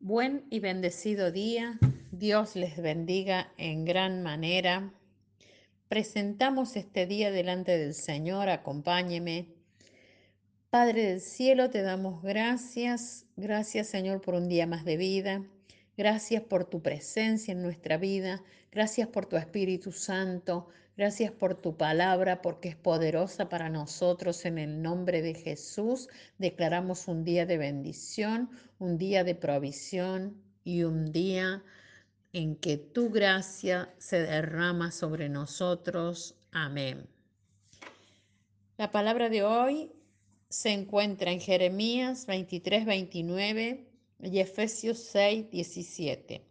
Buen y bendecido día. Dios les bendiga en gran manera. Presentamos este día delante del Señor. Acompáñeme. Padre del cielo, te damos gracias. Gracias, Señor, por un día más de vida. Gracias por tu presencia en nuestra vida. Gracias por tu Espíritu Santo. Gracias por tu palabra, porque es poderosa para nosotros. En el nombre de Jesús declaramos un día de bendición, un día de provisión y un día en que tu gracia se derrama sobre nosotros. Amén. La palabra de hoy se encuentra en Jeremías 23, 29 y Efesios 6, 17.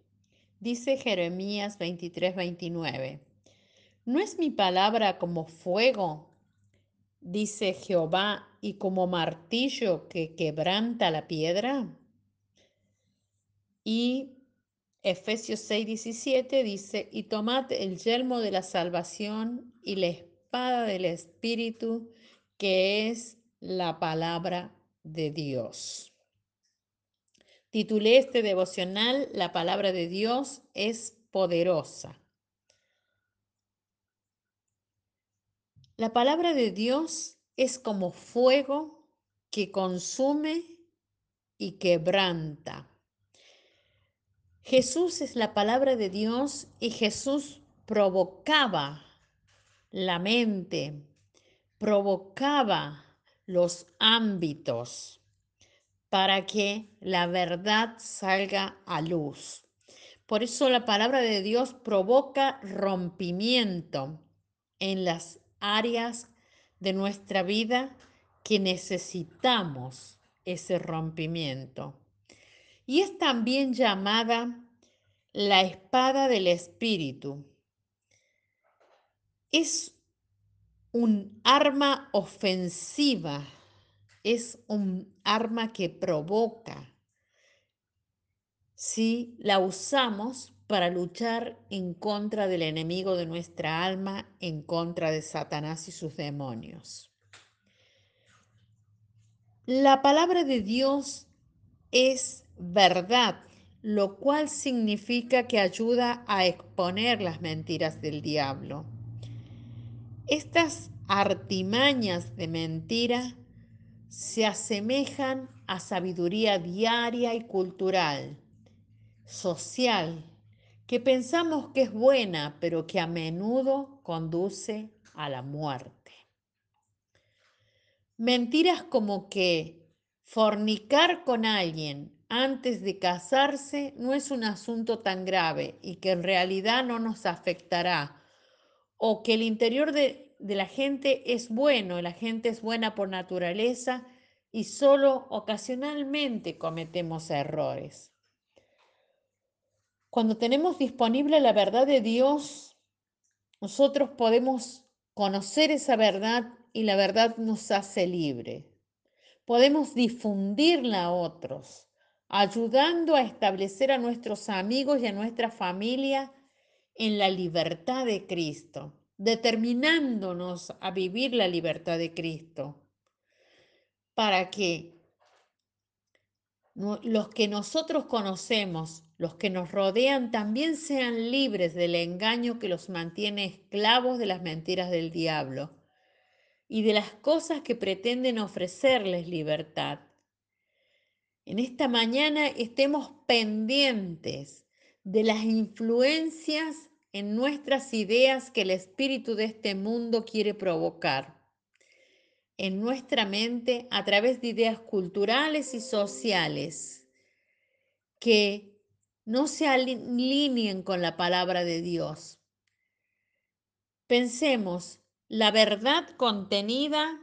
Dice Jeremías 23, 29. ¿No es mi palabra como fuego, dice Jehová, y como martillo que quebranta la piedra? Y Efesios 6, 17 dice, y tomad el yelmo de la salvación y la espada del Espíritu, que es la palabra de Dios. Titulé este devocional La palabra de Dios es poderosa. La palabra de Dios es como fuego que consume y quebranta. Jesús es la palabra de Dios y Jesús provocaba la mente, provocaba los ámbitos para que la verdad salga a luz. Por eso la palabra de Dios provoca rompimiento en las áreas de nuestra vida que necesitamos ese rompimiento. Y es también llamada la espada del espíritu. Es un arma ofensiva, es un arma que provoca. Si la usamos para luchar en contra del enemigo de nuestra alma, en contra de Satanás y sus demonios. La palabra de Dios es verdad, lo cual significa que ayuda a exponer las mentiras del diablo. Estas artimañas de mentira se asemejan a sabiduría diaria y cultural, social, que pensamos que es buena, pero que a menudo conduce a la muerte. Mentiras como que fornicar con alguien antes de casarse no es un asunto tan grave y que en realidad no nos afectará, o que el interior de, de la gente es bueno, la gente es buena por naturaleza y solo ocasionalmente cometemos errores. Cuando tenemos disponible la verdad de Dios, nosotros podemos conocer esa verdad y la verdad nos hace libre. Podemos difundirla a otros, ayudando a establecer a nuestros amigos y a nuestra familia en la libertad de Cristo, determinándonos a vivir la libertad de Cristo, para que los que nosotros conocemos, los que nos rodean, también sean libres del engaño que los mantiene esclavos de las mentiras del diablo y de las cosas que pretenden ofrecerles libertad. En esta mañana estemos pendientes de las influencias en nuestras ideas que el espíritu de este mundo quiere provocar en nuestra mente a través de ideas culturales y sociales que no se alineen con la palabra de Dios. Pensemos la verdad contenida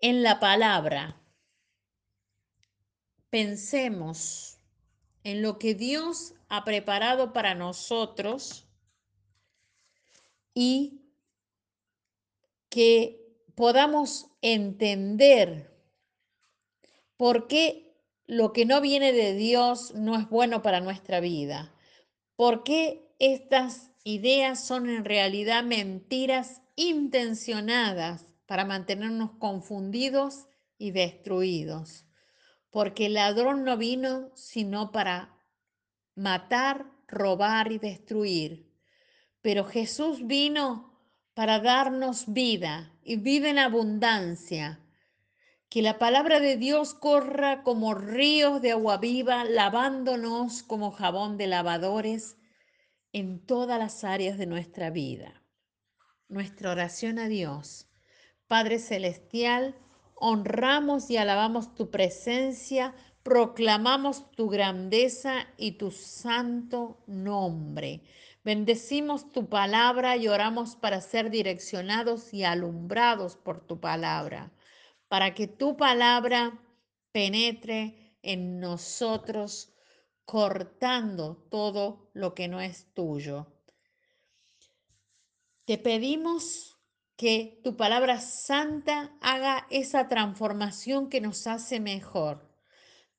en la palabra. Pensemos en lo que Dios ha preparado para nosotros y que podamos entender por qué lo que no viene de Dios no es bueno para nuestra vida, por qué estas ideas son en realidad mentiras intencionadas para mantenernos confundidos y destruidos. porque el ladrón no vino sino para matar, robar y destruir. Pero Jesús vino para darnos vida y vida en abundancia. Que la palabra de Dios corra como ríos de agua viva, lavándonos como jabón de lavadores en todas las áreas de nuestra vida. Nuestra oración a Dios. Padre Celestial, honramos y alabamos tu presencia, proclamamos tu grandeza y tu santo nombre. Bendecimos tu palabra y oramos para ser direccionados y alumbrados por tu palabra, para que tu palabra penetre en nosotros, cortando todo lo que no es tuyo. Te pedimos que tu palabra santa haga esa transformación que nos hace mejor.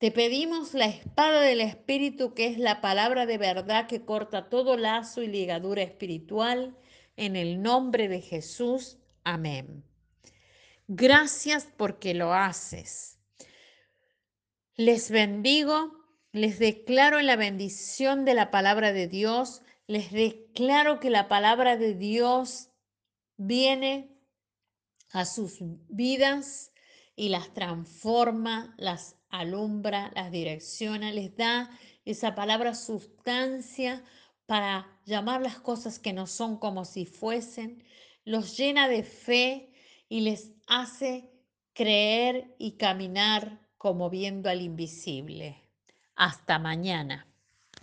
Te pedimos la espada del Espíritu, que es la palabra de verdad que corta todo lazo y ligadura espiritual, en el nombre de Jesús. Amén. Gracias porque lo haces. Les bendigo, les declaro la bendición de la palabra de Dios, les declaro que la palabra de Dios viene a sus vidas y las transforma, las alumbra, las direcciona, les da esa palabra sustancia para llamar las cosas que no son como si fuesen, los llena de fe y les hace creer y caminar como viendo al invisible. Hasta mañana.